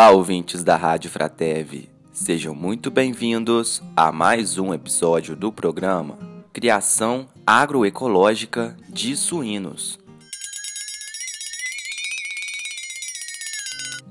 Olá, ouvintes da Rádio Fratev. Sejam muito bem-vindos a mais um episódio do programa Criação Agroecológica de Suínos.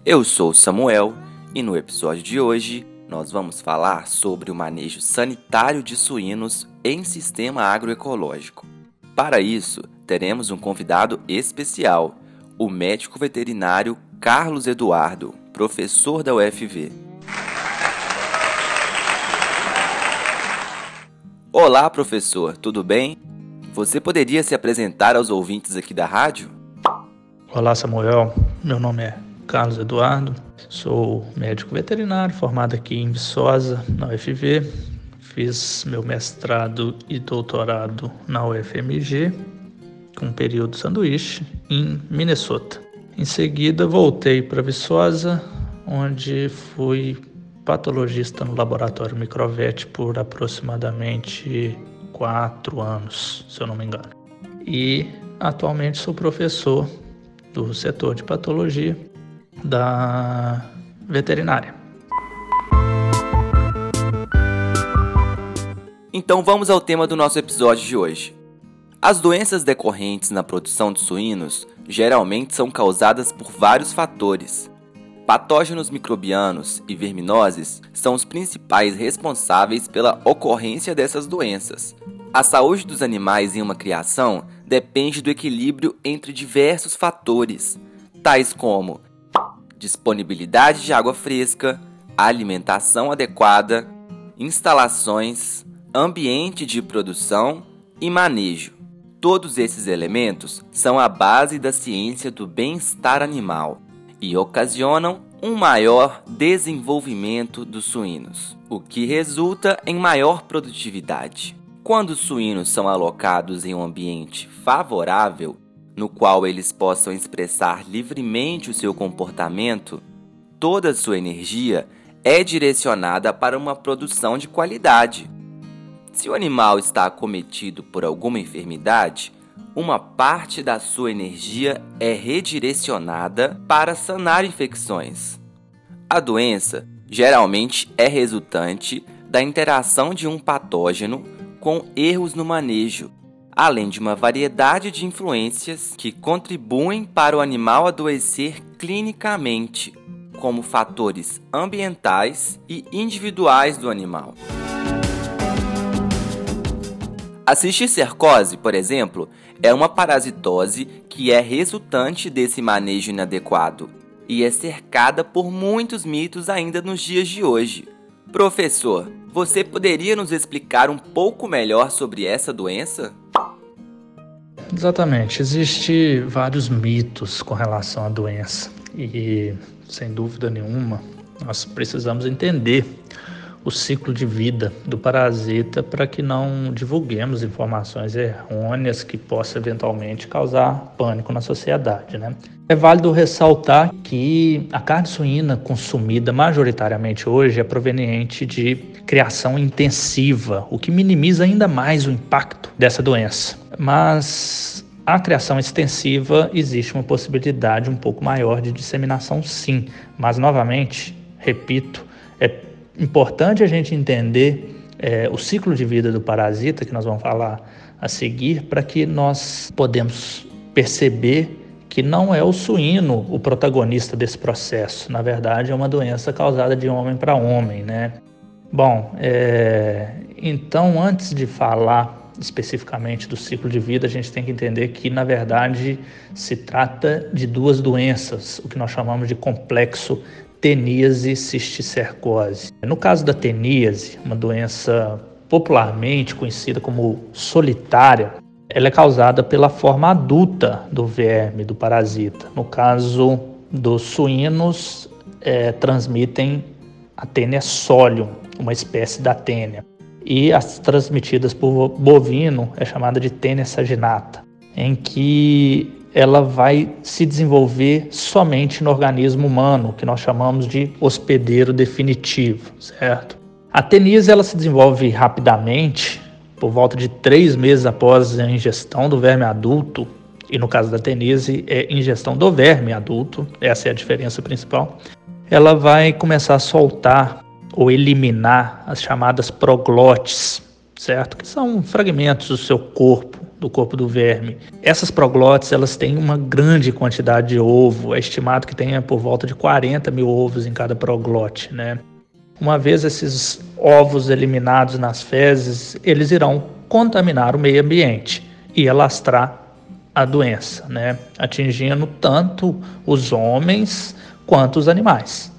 Eu sou Samuel e no episódio de hoje nós vamos falar sobre o manejo sanitário de suínos em sistema agroecológico. Para isso, teremos um convidado especial, o médico veterinário Carlos Eduardo, professor da UFV. Olá, professor, tudo bem? Você poderia se apresentar aos ouvintes aqui da rádio? Olá, Samuel. Meu nome é Carlos Eduardo, sou médico veterinário formado aqui em Viçosa, na UFV. Fiz meu mestrado e doutorado na UFMG, com período sanduíche, em Minnesota. Em seguida, voltei para Viçosa, onde fui patologista no laboratório Microvet por aproximadamente quatro anos, se eu não me engano. E atualmente sou professor do setor de patologia da veterinária. Então vamos ao tema do nosso episódio de hoje. As doenças decorrentes na produção de suínos geralmente são causadas por vários fatores. Patógenos microbianos e verminoses são os principais responsáveis pela ocorrência dessas doenças. A saúde dos animais em uma criação depende do equilíbrio entre diversos fatores, tais como disponibilidade de água fresca, alimentação adequada, instalações, ambiente de produção e manejo. Todos esses elementos são a base da ciência do bem-estar animal e ocasionam um maior desenvolvimento dos suínos, o que resulta em maior produtividade. Quando os suínos são alocados em um ambiente favorável, no qual eles possam expressar livremente o seu comportamento, toda a sua energia é direcionada para uma produção de qualidade se o animal está acometido por alguma enfermidade, uma parte da sua energia é redirecionada para sanar infecções. A doença geralmente é resultante da interação de um patógeno com erros no manejo, além de uma variedade de influências que contribuem para o animal adoecer clinicamente, como fatores ambientais e individuais do animal. A cisticercose, por exemplo, é uma parasitose que é resultante desse manejo inadequado e é cercada por muitos mitos ainda nos dias de hoje. Professor, você poderia nos explicar um pouco melhor sobre essa doença? Exatamente, existem vários mitos com relação à doença e, sem dúvida nenhuma, nós precisamos entender o ciclo de vida do parasita para que não divulguemos informações errôneas que possam eventualmente causar pânico na sociedade. Né? É válido ressaltar que a carne suína consumida majoritariamente hoje é proveniente de criação intensiva, o que minimiza ainda mais o impacto dessa doença. Mas a criação extensiva existe uma possibilidade um pouco maior de disseminação, sim, mas novamente, repito, é importante a gente entender é, o ciclo de vida do parasita, que nós vamos falar a seguir, para que nós podemos perceber que não é o suíno o protagonista desse processo. Na verdade, é uma doença causada de homem para homem, né? Bom, é, então antes de falar especificamente do ciclo de vida, a gente tem que entender que, na verdade, se trata de duas doenças, o que nós chamamos de complexo teníase cisticercose. No caso da teníase, uma doença popularmente conhecida como solitária, ela é causada pela forma adulta do verme, do parasita. No caso dos suínos, é, transmitem a tênia solium, uma espécie da tênia. E as transmitidas por bovino é chamada de tênia saginata, em que ela vai se desenvolver somente no organismo humano, que nós chamamos de hospedeiro definitivo, certo? A tenise ela se desenvolve rapidamente, por volta de três meses após a ingestão do verme adulto, e no caso da tenise é ingestão do verme adulto, essa é a diferença principal. ela vai começar a soltar ou eliminar as chamadas proglotes, certo? Que são fragmentos do seu corpo, do corpo do verme. Essas proglotes, elas têm uma grande quantidade de ovo, é estimado que tenha por volta de 40 mil ovos em cada proglote, né? Uma vez esses ovos eliminados nas fezes, eles irão contaminar o meio ambiente e alastrar a doença, né? atingindo tanto os homens quanto os animais.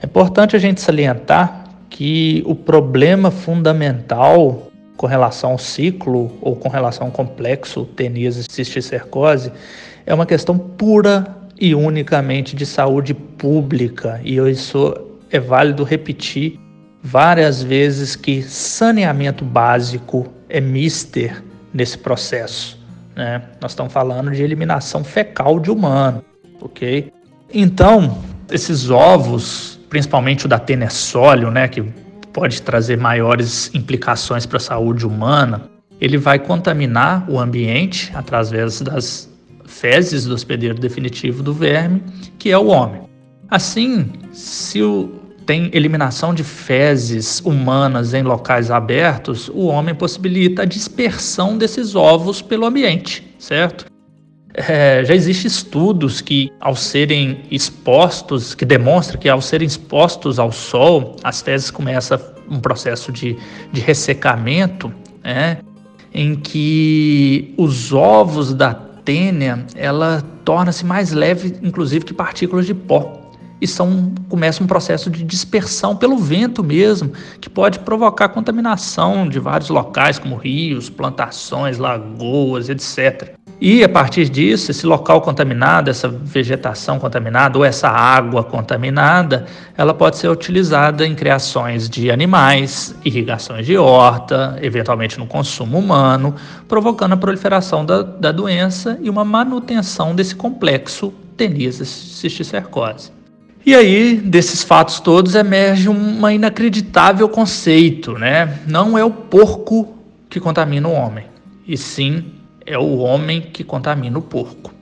É importante a gente salientar que o problema fundamental com relação ao ciclo ou com relação ao complexo teníase cisticercose é uma questão pura e unicamente de saúde pública e isso é válido repetir várias vezes que saneamento básico é mister nesse processo. Né? Nós estamos falando de eliminação fecal de humano, ok? Então, esses ovos, principalmente o da tenessólio, né, que pode trazer maiores implicações para a saúde humana, ele vai contaminar o ambiente através das fezes do hospedeiro definitivo do verme, que é o homem. Assim, se o, tem eliminação de fezes humanas em locais abertos, o homem possibilita a dispersão desses ovos pelo ambiente, certo? É, já existem estudos que, ao serem expostos, que demonstram que ao serem expostos ao sol, as fezes começam um processo de, de ressecamento, né, em que os ovos da tênia, ela torna-se mais leve, inclusive, que partículas de pó e são, começa um processo de dispersão pelo vento mesmo, que pode provocar contaminação de vários locais, como rios, plantações, lagoas, etc. E a partir disso, esse local contaminado, essa vegetação contaminada ou essa água contaminada, ela pode ser utilizada em criações de animais, irrigações de horta, eventualmente no consumo humano, provocando a proliferação da, da doença e uma manutenção desse complexo teníase cisticercose. E aí, desses fatos todos, emerge um inacreditável conceito, né? Não é o porco que contamina o homem, e sim é o homem que contamina o porco.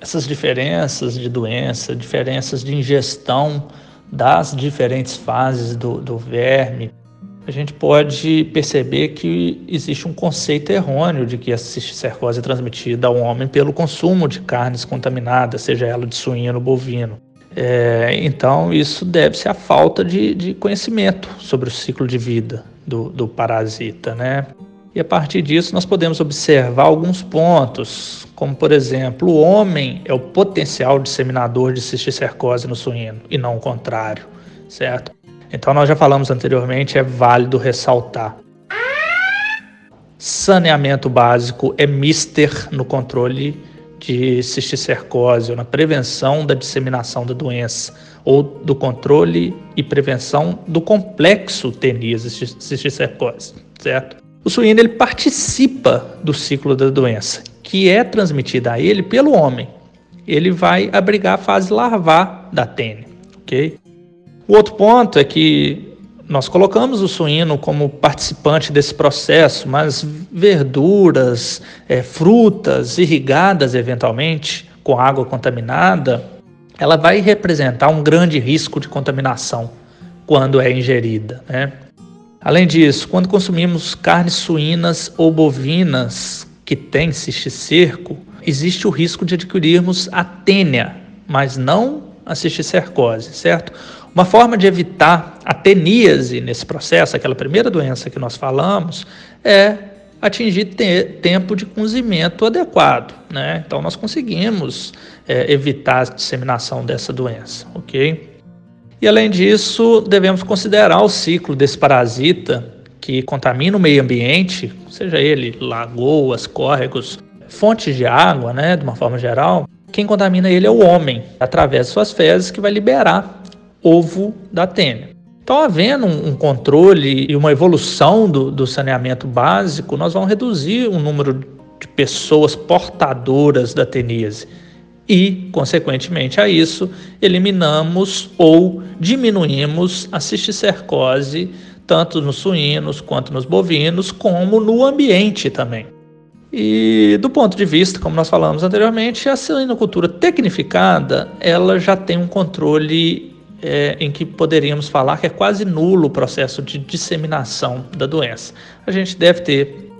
Essas diferenças de doença, diferenças de ingestão das diferentes fases do, do verme, a gente pode perceber que existe um conceito errôneo de que a cisticercose é transmitida ao homem pelo consumo de carnes contaminadas, seja ela de suíno ou bovino. É, então, isso deve-se à falta de, de, conhecimento sobre o ciclo de vida do, do parasita, né? E a partir disso, nós podemos observar alguns pontos, como por exemplo, o homem é o potencial disseminador de cisticercose no suíno e não o contrário, certo? Então, nós já falamos anteriormente, é válido ressaltar. Saneamento básico é mister no controle de cisticercose ou na prevenção da disseminação da doença ou do controle e prevenção do complexo teníase cisticercose, certo? O suíno ele participa do ciclo da doença, que é transmitida a ele pelo homem. Ele vai abrigar a fase larvar da tênia, ok? O outro ponto é que nós colocamos o suíno como participante desse processo, mas verduras, é, frutas irrigadas eventualmente com água contaminada, ela vai representar um grande risco de contaminação quando é ingerida. Né? Além disso, quando consumimos carnes suínas ou bovinas que têm cisticerco, existe o risco de adquirirmos a tênia, mas não a cisticercose, certo? Uma forma de evitar a teníase nesse processo, aquela primeira doença que nós falamos, é atingir te tempo de cozimento adequado. Né? Então, nós conseguimos é, evitar a disseminação dessa doença, ok? E além disso, devemos considerar o ciclo desse parasita que contamina o meio ambiente, seja ele lagoas, córregos, fontes de água, né, de uma forma geral. Quem contamina ele é o homem, através de suas fezes, que vai liberar ovo da tênia. Então, havendo um, controle e uma evolução do, do saneamento básico, nós vamos reduzir o número de pessoas portadoras da teníase e, consequentemente a isso, eliminamos ou diminuímos a cisticercose tanto nos suínos quanto nos bovinos, como no ambiente também. E do ponto de vista, como nós falamos anteriormente, a suinocultura tecnificada ela já tem um controle é, em que poderíamos falar que é quase nulo o processo de disseminação da doença. A gente deve ter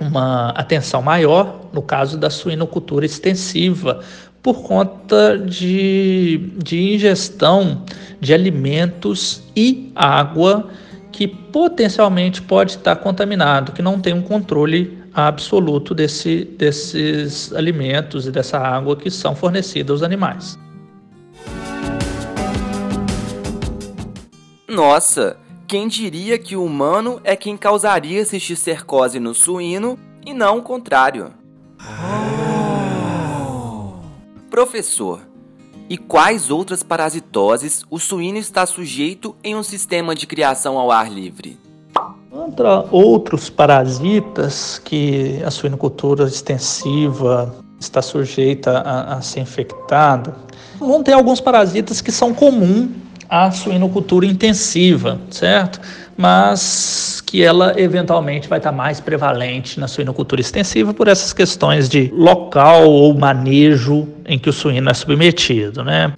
uma atenção maior no caso da suinocultura extensiva, por conta de, de ingestão de alimentos e água que potencialmente pode estar contaminado, que não tem um controle absoluto desse, desses alimentos e dessa água que são fornecidas aos animais. Nossa, quem diria que o humano é quem causaria cisticercose no suíno e não o contrário? Professor, e quais outras parasitoses o suíno está sujeito em um sistema de criação ao ar livre? Contra outros parasitas que a suinocultura extensiva está sujeita a, a ser infectada, vão ter alguns parasitas que são comuns à suinocultura intensiva, certo? Mas que ela eventualmente vai estar mais prevalente na suinocultura extensiva por essas questões de local ou manejo em que o suíno é submetido, né?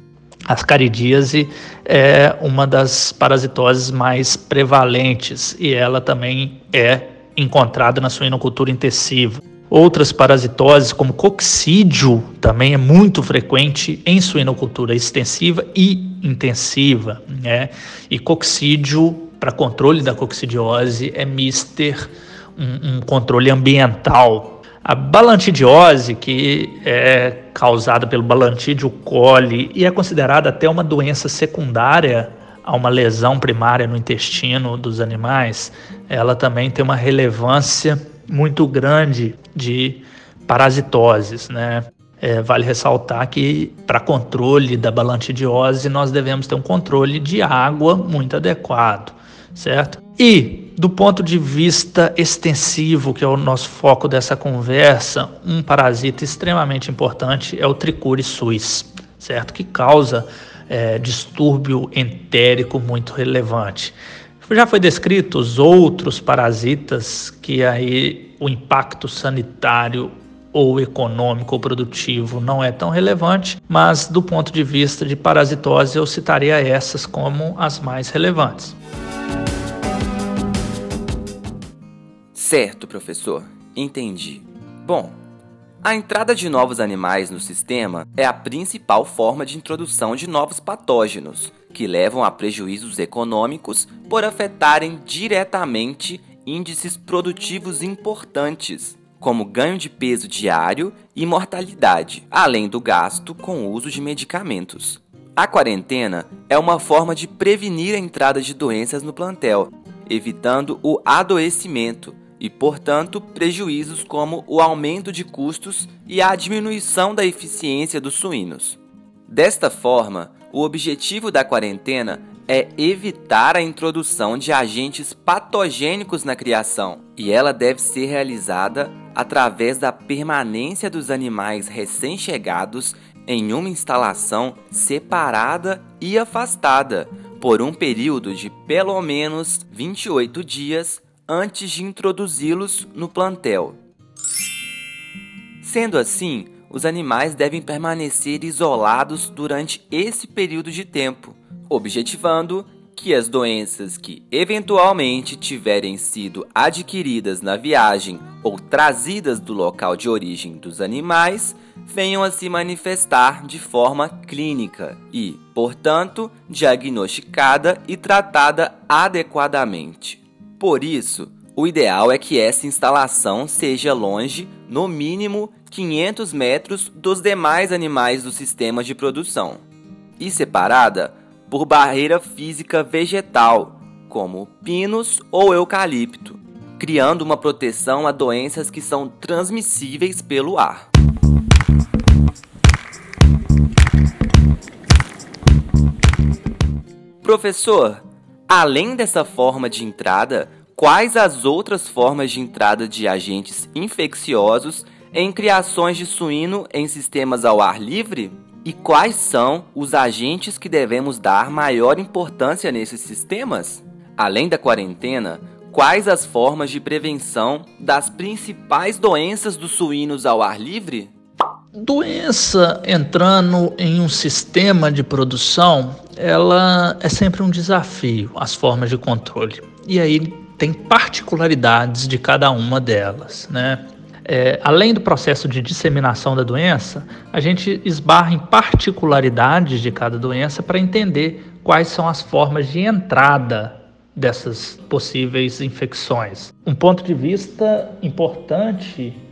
A caridíase é uma das parasitoses mais prevalentes e ela também é encontrada na suinocultura intensiva. Outras parasitoses, como coccídio, também é muito frequente em suinocultura extensiva e intensiva. Né? E coccídio, para controle da coccidiose, é mister um, um controle ambiental a balantidiose, que é causada pelo balantídeo coli e é considerada até uma doença secundária a uma lesão primária no intestino dos animais, ela também tem uma relevância muito grande de parasitoses, né? É, vale ressaltar que para controle da balantidiose nós devemos ter um controle de água muito adequado, certo? E do ponto de vista extensivo, que é o nosso foco dessa conversa, um parasita extremamente importante é o Tricure suis, certo? Que causa é, distúrbio entérico muito relevante. Já foi descrito os outros parasitas que aí o impacto sanitário ou econômico ou produtivo não é tão relevante, mas do ponto de vista de parasitose eu citaria essas como as mais relevantes. Certo, professor. Entendi. Bom, a entrada de novos animais no sistema é a principal forma de introdução de novos patógenos, que levam a prejuízos econômicos por afetarem diretamente índices produtivos importantes, como ganho de peso diário e mortalidade, além do gasto com o uso de medicamentos. A quarentena é uma forma de prevenir a entrada de doenças no plantel, evitando o adoecimento e, portanto, prejuízos como o aumento de custos e a diminuição da eficiência dos suínos. Desta forma, o objetivo da quarentena é evitar a introdução de agentes patogênicos na criação, e ela deve ser realizada através da permanência dos animais recém-chegados em uma instalação separada e afastada por um período de pelo menos 28 dias antes de introduzi-los no plantel. Sendo assim, os animais devem permanecer isolados durante esse período de tempo, objetivando que as doenças que eventualmente tiverem sido adquiridas na viagem ou trazidas do local de origem dos animais venham a se manifestar de forma clínica e, portanto, diagnosticada e tratada adequadamente. Por isso, o ideal é que essa instalação seja longe, no mínimo, 500 metros dos demais animais do sistema de produção e separada por barreira física vegetal, como pinos ou eucalipto, criando uma proteção a doenças que são transmissíveis pelo ar. Professor, Além dessa forma de entrada, quais as outras formas de entrada de agentes infecciosos em criações de suíno em sistemas ao ar livre? E quais são os agentes que devemos dar maior importância nesses sistemas? Além da quarentena, quais as formas de prevenção das principais doenças dos suínos ao ar livre? Doença entrando em um sistema de produção, ela é sempre um desafio, as formas de controle. E aí tem particularidades de cada uma delas, né? É, além do processo de disseminação da doença, a gente esbarra em particularidades de cada doença para entender quais são as formas de entrada dessas possíveis infecções. Um ponto de vista importante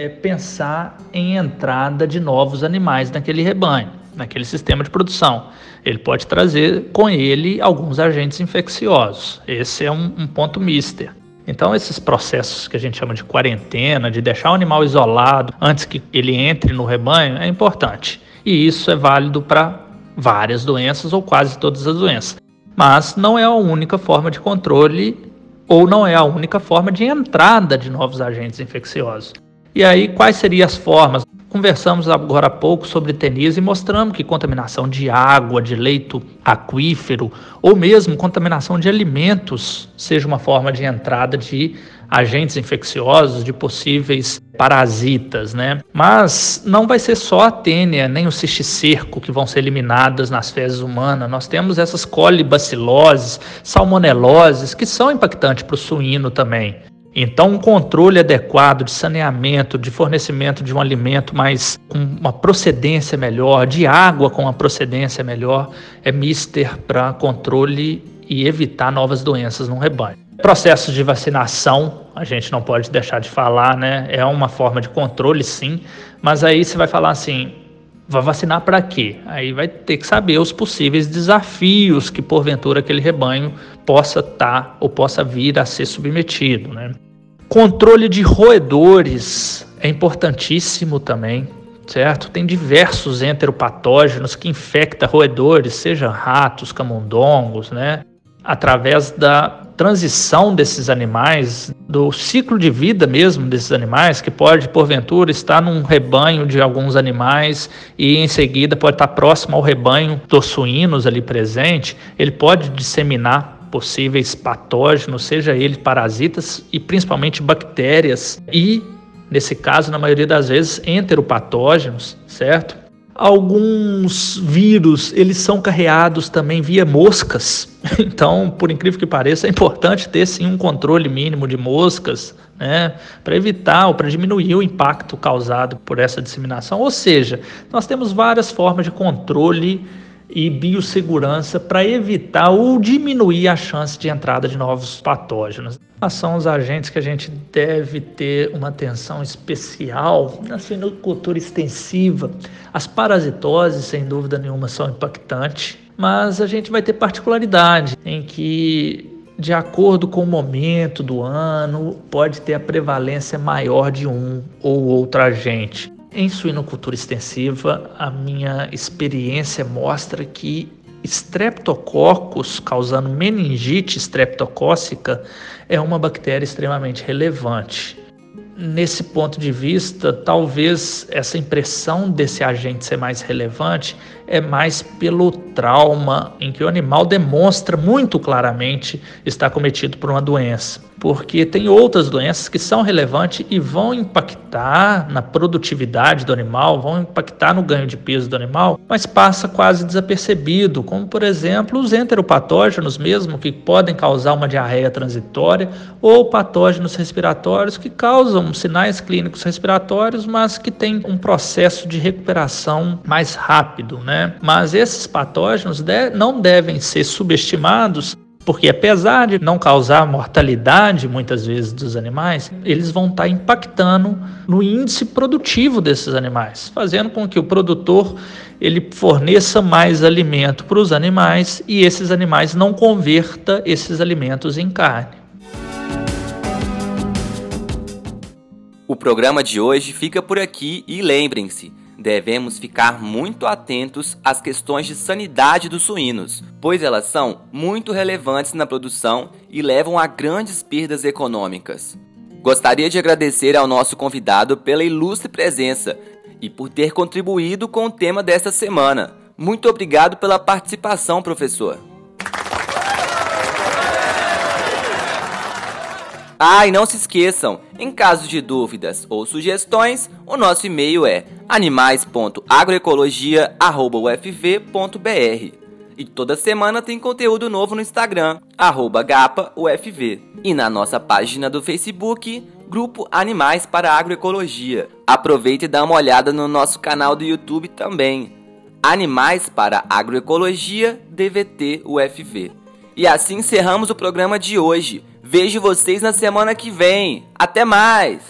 é pensar em entrada de novos animais naquele rebanho, naquele sistema de produção. Ele pode trazer com ele alguns agentes infecciosos. Esse é um, um ponto mister. Então, esses processos que a gente chama de quarentena, de deixar o animal isolado antes que ele entre no rebanho, é importante. E isso é válido para várias doenças ou quase todas as doenças. Mas não é a única forma de controle ou não é a única forma de entrada de novos agentes infecciosos. E aí, quais seriam as formas? Conversamos agora há pouco sobre tenis e mostramos que contaminação de água, de leito aquífero ou mesmo contaminação de alimentos seja uma forma de entrada de agentes infecciosos, de possíveis parasitas, né? Mas não vai ser só a tênia nem o cisticerco que vão ser eliminadas nas fezes humanas. Nós temos essas colibaciloses, salmoneloses que são impactantes para o suíno também. Então, um controle adequado de saneamento, de fornecimento de um alimento mais com uma procedência melhor, de água com uma procedência melhor, é mister para controle e evitar novas doenças no rebanho. Processos de vacinação, a gente não pode deixar de falar, né? É uma forma de controle, sim, mas aí você vai falar assim: vai vacinar para quê? Aí vai ter que saber os possíveis desafios que porventura aquele rebanho possa estar tá, ou possa vir a ser submetido, né? Controle de roedores é importantíssimo também, certo? Tem diversos enteropatógenos que infectam roedores, seja ratos, camundongos, né? Através da transição desses animais, do ciclo de vida mesmo desses animais, que pode, porventura, estar num rebanho de alguns animais e em seguida pode estar próximo ao rebanho dos suínos ali presente, ele pode disseminar possíveis patógenos, seja eles parasitas e principalmente bactérias e, nesse caso, na maioria das vezes, enteropatógenos, certo? Alguns vírus, eles são carreados também via moscas. Então, por incrível que pareça, é importante ter sim um controle mínimo de moscas, né, para evitar ou para diminuir o impacto causado por essa disseminação. Ou seja, nós temos várias formas de controle e biossegurança para evitar ou diminuir a chance de entrada de novos patógenos. São os agentes que a gente deve ter uma atenção especial na suinocultura extensiva. As parasitoses, sem dúvida nenhuma, são impactantes, mas a gente vai ter particularidade em que de acordo com o momento do ano, pode ter a prevalência maior de um ou outro agente. Em suinocultura extensiva, a minha experiência mostra que Streptococcus, causando meningite streptocócica, é uma bactéria extremamente relevante. Nesse ponto de vista, talvez essa impressão desse agente ser mais relevante é mais pelo trauma em que o animal demonstra muito claramente estar cometido por uma doença. Porque tem outras doenças que são relevantes e vão impactar na produtividade do animal, vão impactar no ganho de peso do animal, mas passa quase desapercebido, como por exemplo os enteropatógenos mesmo, que podem causar uma diarreia transitória, ou patógenos respiratórios que causam sinais clínicos respiratórios, mas que têm um processo de recuperação mais rápido, né? Mas esses patógenos não devem ser subestimados porque apesar de não causar mortalidade muitas vezes dos animais, eles vão estar impactando no índice produtivo desses animais, fazendo com que o produtor ele forneça mais alimento para os animais e esses animais não converta esses alimentos em carne. O programa de hoje fica por aqui e lembrem-se, devemos ficar muito atentos às questões de sanidade dos suínos, pois elas são muito relevantes na produção e levam a grandes perdas econômicas. Gostaria de agradecer ao nosso convidado pela ilustre presença e por ter contribuído com o tema desta semana. Muito obrigado pela participação, professor. Ah, e não se esqueçam, em caso de dúvidas ou sugestões, o nosso e-mail é animais.agroecologia.ufv.br. E toda semana tem conteúdo novo no Instagram, GapaUFV. E na nossa página do Facebook, Grupo Animais para Agroecologia. Aproveite e dá uma olhada no nosso canal do YouTube também. Animais para Agroecologia DVT UFV. E assim encerramos o programa de hoje. Vejo vocês na semana que vem. Até mais!